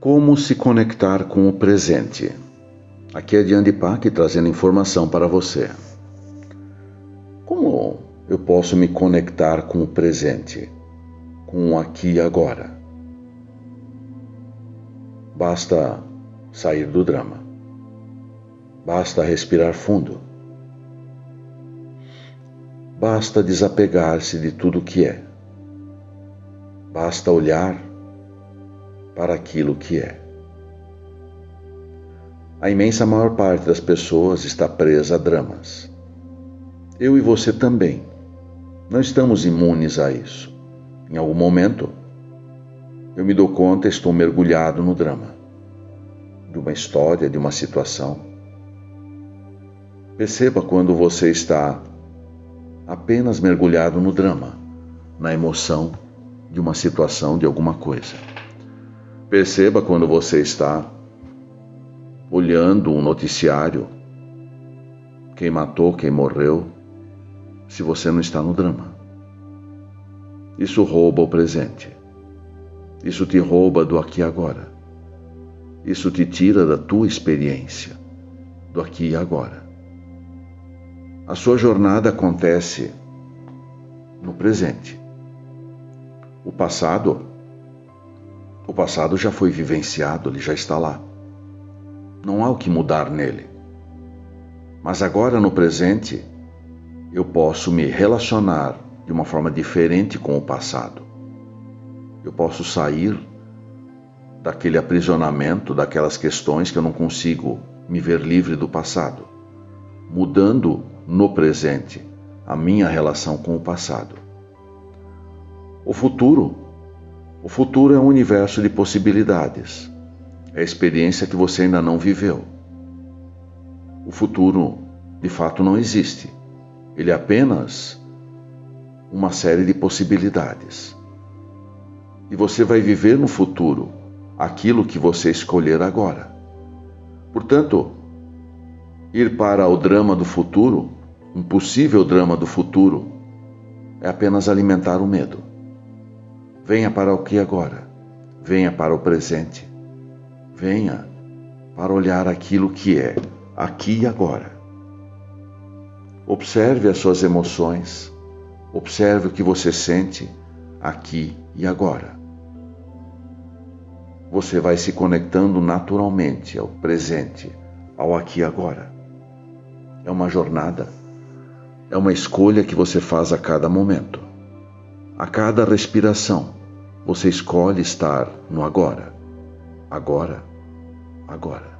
Como se conectar com o presente? Aqui é Diane Pac trazendo informação para você. Como eu posso me conectar com o presente, com o aqui e agora? Basta sair do drama. Basta respirar fundo. Basta desapegar-se de tudo que é. Basta olhar para aquilo que é. A imensa maior parte das pessoas está presa a dramas. Eu e você também. Não estamos imunes a isso. Em algum momento, eu me dou conta e estou mergulhado no drama de uma história, de uma situação. Perceba quando você está apenas mergulhado no drama, na emoção de uma situação, de alguma coisa. Perceba quando você está olhando um noticiário, quem matou, quem morreu, se você não está no drama. Isso rouba o presente. Isso te rouba do aqui e agora. Isso te tira da tua experiência, do aqui e agora. A sua jornada acontece no presente. O passado o passado já foi vivenciado, ele já está lá. Não há o que mudar nele. Mas agora, no presente, eu posso me relacionar de uma forma diferente com o passado. Eu posso sair daquele aprisionamento, daquelas questões que eu não consigo me ver livre do passado, mudando no presente a minha relação com o passado. O futuro o futuro é um universo de possibilidades. É a experiência que você ainda não viveu. O futuro, de fato, não existe. Ele é apenas uma série de possibilidades. E você vai viver no futuro aquilo que você escolher agora. Portanto, ir para o drama do futuro, um possível drama do futuro, é apenas alimentar o medo. Venha para o que agora. Venha para o presente. Venha para olhar aquilo que é aqui e agora. Observe as suas emoções. Observe o que você sente aqui e agora. Você vai se conectando naturalmente ao presente, ao aqui e agora. É uma jornada, é uma escolha que você faz a cada momento, a cada respiração você escolhe estar no agora. Agora, agora.